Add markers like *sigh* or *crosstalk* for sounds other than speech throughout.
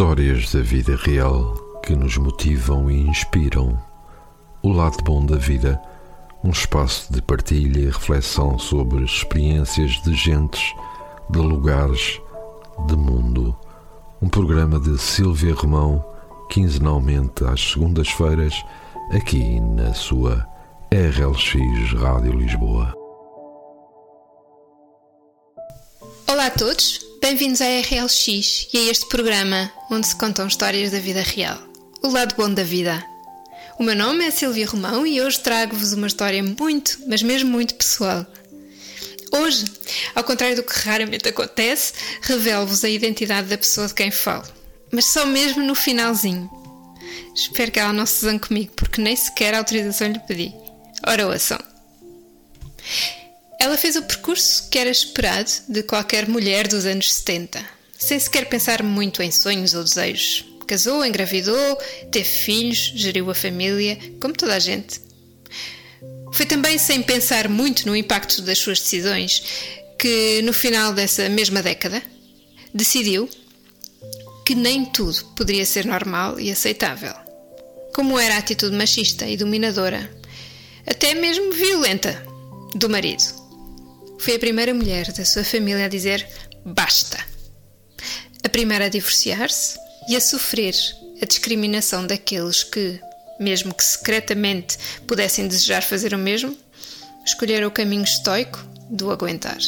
Histórias da vida real que nos motivam e inspiram. O lado bom da vida, um espaço de partilha e reflexão sobre experiências de gentes, de lugares, de mundo. Um programa de Silvia Romão, quinzenalmente às segundas-feiras, aqui na sua RLX Rádio Lisboa. Olá a todos, bem-vindos à RLX e a este programa onde se contam histórias da vida real, o lado bom da vida. O meu nome é Silvia Romão e hoje trago-vos uma história muito, mas mesmo muito pessoal. Hoje, ao contrário do que raramente acontece, revelo-vos a identidade da pessoa de quem falo, mas só mesmo no finalzinho. Espero que ela não se zangue comigo, porque nem sequer a autorização lhe pedi. Ora, ouçam. Ela fez o percurso que era esperado de qualquer mulher dos anos 70, sem sequer pensar muito em sonhos ou desejos. Casou, engravidou, teve filhos, geriu a família, como toda a gente. Foi também sem pensar muito no impacto das suas decisões que, no final dessa mesma década, decidiu que nem tudo poderia ser normal e aceitável. Como era a atitude machista e dominadora, até mesmo violenta, do marido. Foi a primeira mulher da sua família a dizer basta. A primeira a divorciar-se e a sofrer a discriminação daqueles que, mesmo que secretamente pudessem desejar fazer o mesmo, escolheram o caminho estoico do aguentar.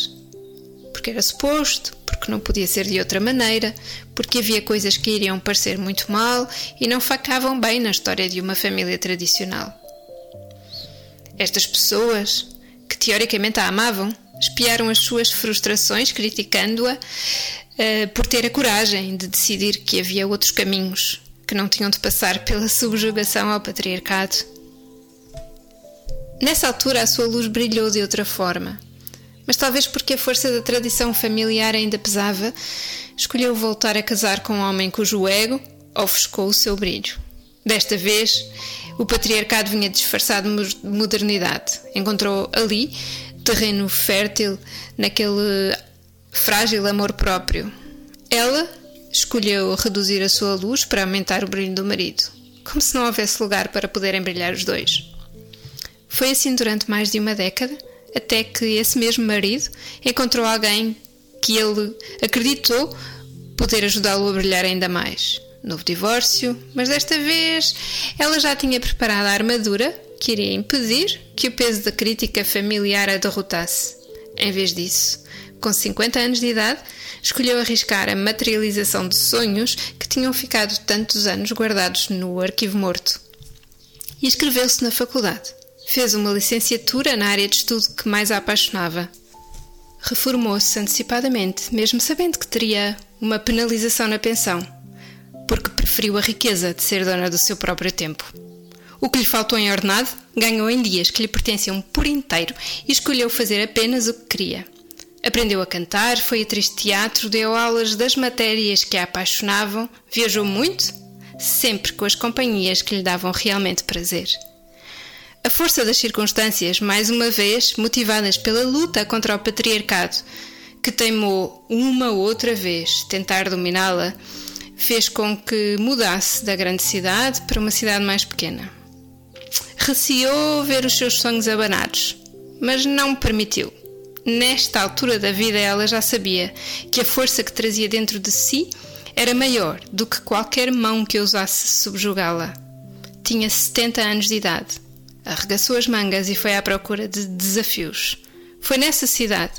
Porque era suposto, porque não podia ser de outra maneira, porque havia coisas que iriam parecer muito mal e não facavam bem na história de uma família tradicional. Estas pessoas, que teoricamente a amavam, espiaram as suas frustrações, criticando-a uh, por ter a coragem de decidir que havia outros caminhos que não tinham de passar pela subjugação ao patriarcado. Nessa altura, a sua luz brilhou de outra forma, mas talvez porque a força da tradição familiar ainda pesava, escolheu voltar a casar com um homem cujo ego ofuscou o seu brilho. Desta vez, o patriarcado vinha disfarçado de modernidade. Encontrou ali terreno fértil naquele frágil amor próprio. Ela escolheu reduzir a sua luz para aumentar o brilho do marido, como se não houvesse lugar para poderem brilhar os dois. Foi assim durante mais de uma década, até que esse mesmo marido encontrou alguém que ele acreditou poder ajudá-lo a brilhar ainda mais. Novo divórcio, mas desta vez ela já tinha preparado a armadura que iria impedir que o peso da crítica familiar a derrotasse. Em vez disso, com 50 anos de idade, escolheu arriscar a materialização de sonhos que tinham ficado tantos anos guardados no arquivo morto. E inscreveu-se na faculdade. Fez uma licenciatura na área de estudo que mais a apaixonava. Reformou-se antecipadamente, mesmo sabendo que teria uma penalização na pensão, porque preferiu a riqueza de ser dona do seu próprio tempo. O que lhe faltou em ordenado, ganhou em dias que lhe pertenciam por inteiro e escolheu fazer apenas o que queria. Aprendeu a cantar, foi atriz de teatro, deu aulas das matérias que a apaixonavam, viajou muito, sempre com as companhias que lhe davam realmente prazer. A força das circunstâncias, mais uma vez motivadas pela luta contra o patriarcado, que teimou uma outra vez tentar dominá-la, fez com que mudasse da grande cidade para uma cidade mais pequena. Receou ver os seus sonhos abanados, mas não permitiu. Nesta altura da vida, ela já sabia que a força que trazia dentro de si era maior do que qualquer mão que ousasse subjugá-la. Tinha 70 anos de idade. Arregaçou as mangas e foi à procura de desafios. Foi nessa cidade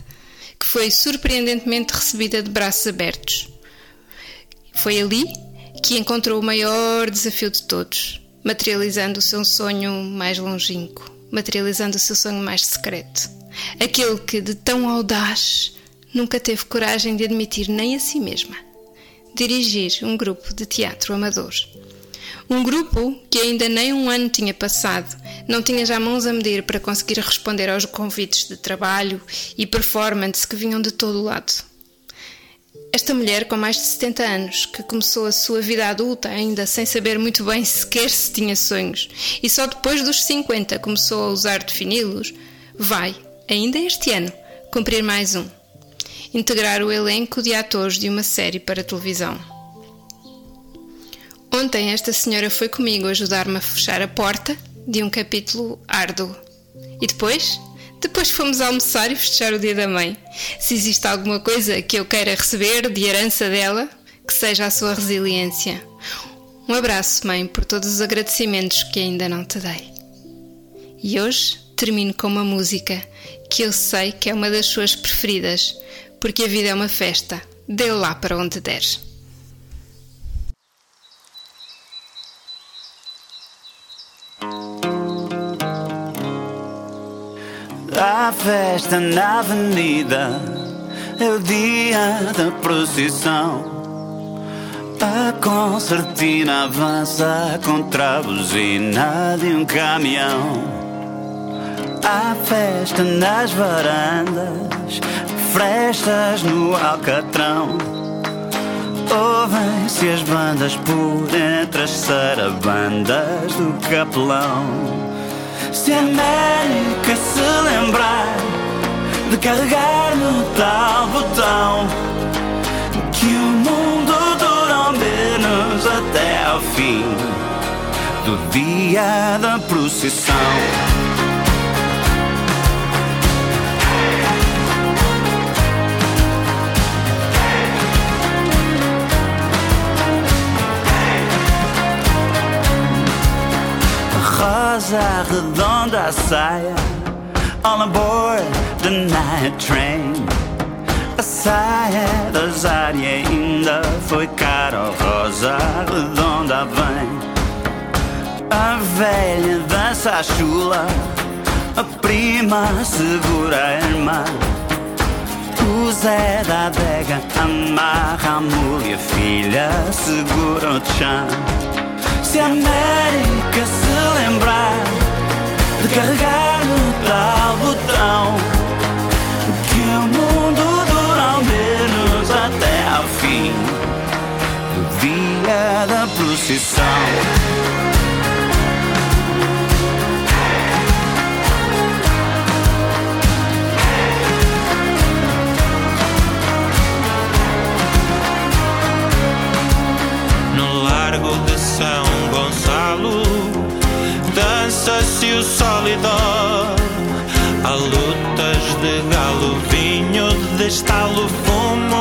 que foi surpreendentemente recebida de braços abertos. Foi ali que encontrou o maior desafio de todos materializando o seu sonho mais longínquo, materializando o seu sonho mais secreto. Aquele que, de tão audaz, nunca teve coragem de admitir nem a si mesma. Dirigir um grupo de teatro amador. Um grupo que ainda nem um ano tinha passado, não tinha já mãos a medir para conseguir responder aos convites de trabalho e performance que vinham de todo o lado. Esta mulher, com mais de 70 anos, que começou a sua vida adulta ainda sem saber muito bem *laughs* sequer se tinha sonhos, e só depois dos 50 começou a usar defini-los, vai, ainda este ano, cumprir mais um: integrar o elenco de atores de uma série para televisão. Ontem esta senhora foi comigo ajudar-me a fechar a porta de um capítulo árduo. E depois? Depois fomos almoçar e festejar o dia da mãe. Se existe alguma coisa que eu queira receber de herança dela, que seja a sua resiliência. Um abraço, mãe, por todos os agradecimentos que ainda não te dei. E hoje termino com uma música que eu sei que é uma das suas preferidas, porque a vida é uma festa. Dê lá para onde deres. A festa na avenida é o dia da procissão. A concertina avança contra a buzina de um caminhão. Há festa nas varandas, frestas no alcatrão. Ouvem-se as bandas por entre as sarabandas do capelão. Se a América se lembrar de carregar no tal botão, que o mundo dura ao menos até ao fim do dia da procissão. Rosa redonda saia All aboard the night train. A saia da Zari ainda foi cara Rosa redonda vem. A velha dança a chula A prima segura a irmã. O Zé da adega amarra a mulher a filha segura o chão. Se a América se lembrar procissão. São Gonçalo Dança-se o solidor Há lutas de galo, vinho de estalo Fumo,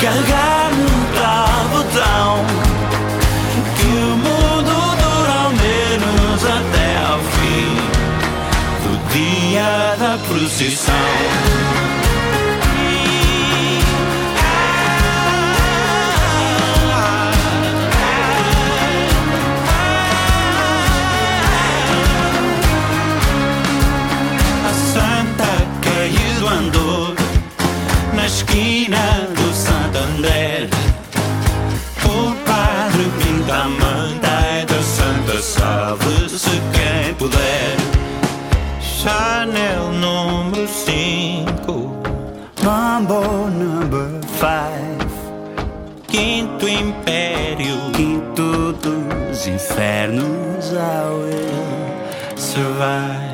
carregar no tal botão Que o mundo dura ao menos até ao fim Do dia da procissão infernos I will survive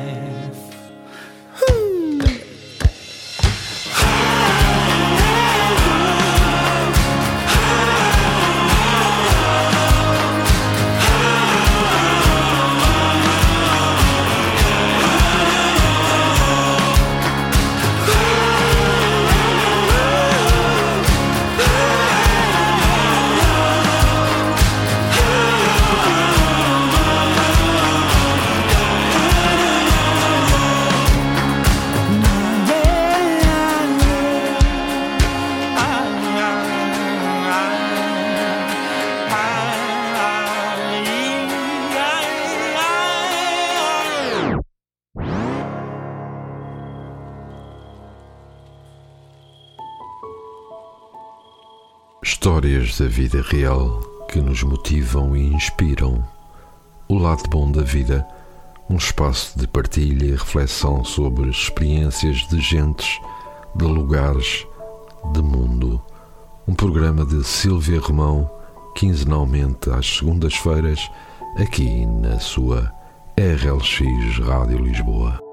Histórias da vida real que nos motivam e inspiram. O lado bom da vida, um espaço de partilha e reflexão sobre experiências de gentes, de lugares, de mundo. Um programa de Silvia Romão, quinzenalmente às segundas-feiras, aqui na sua RLX Rádio Lisboa.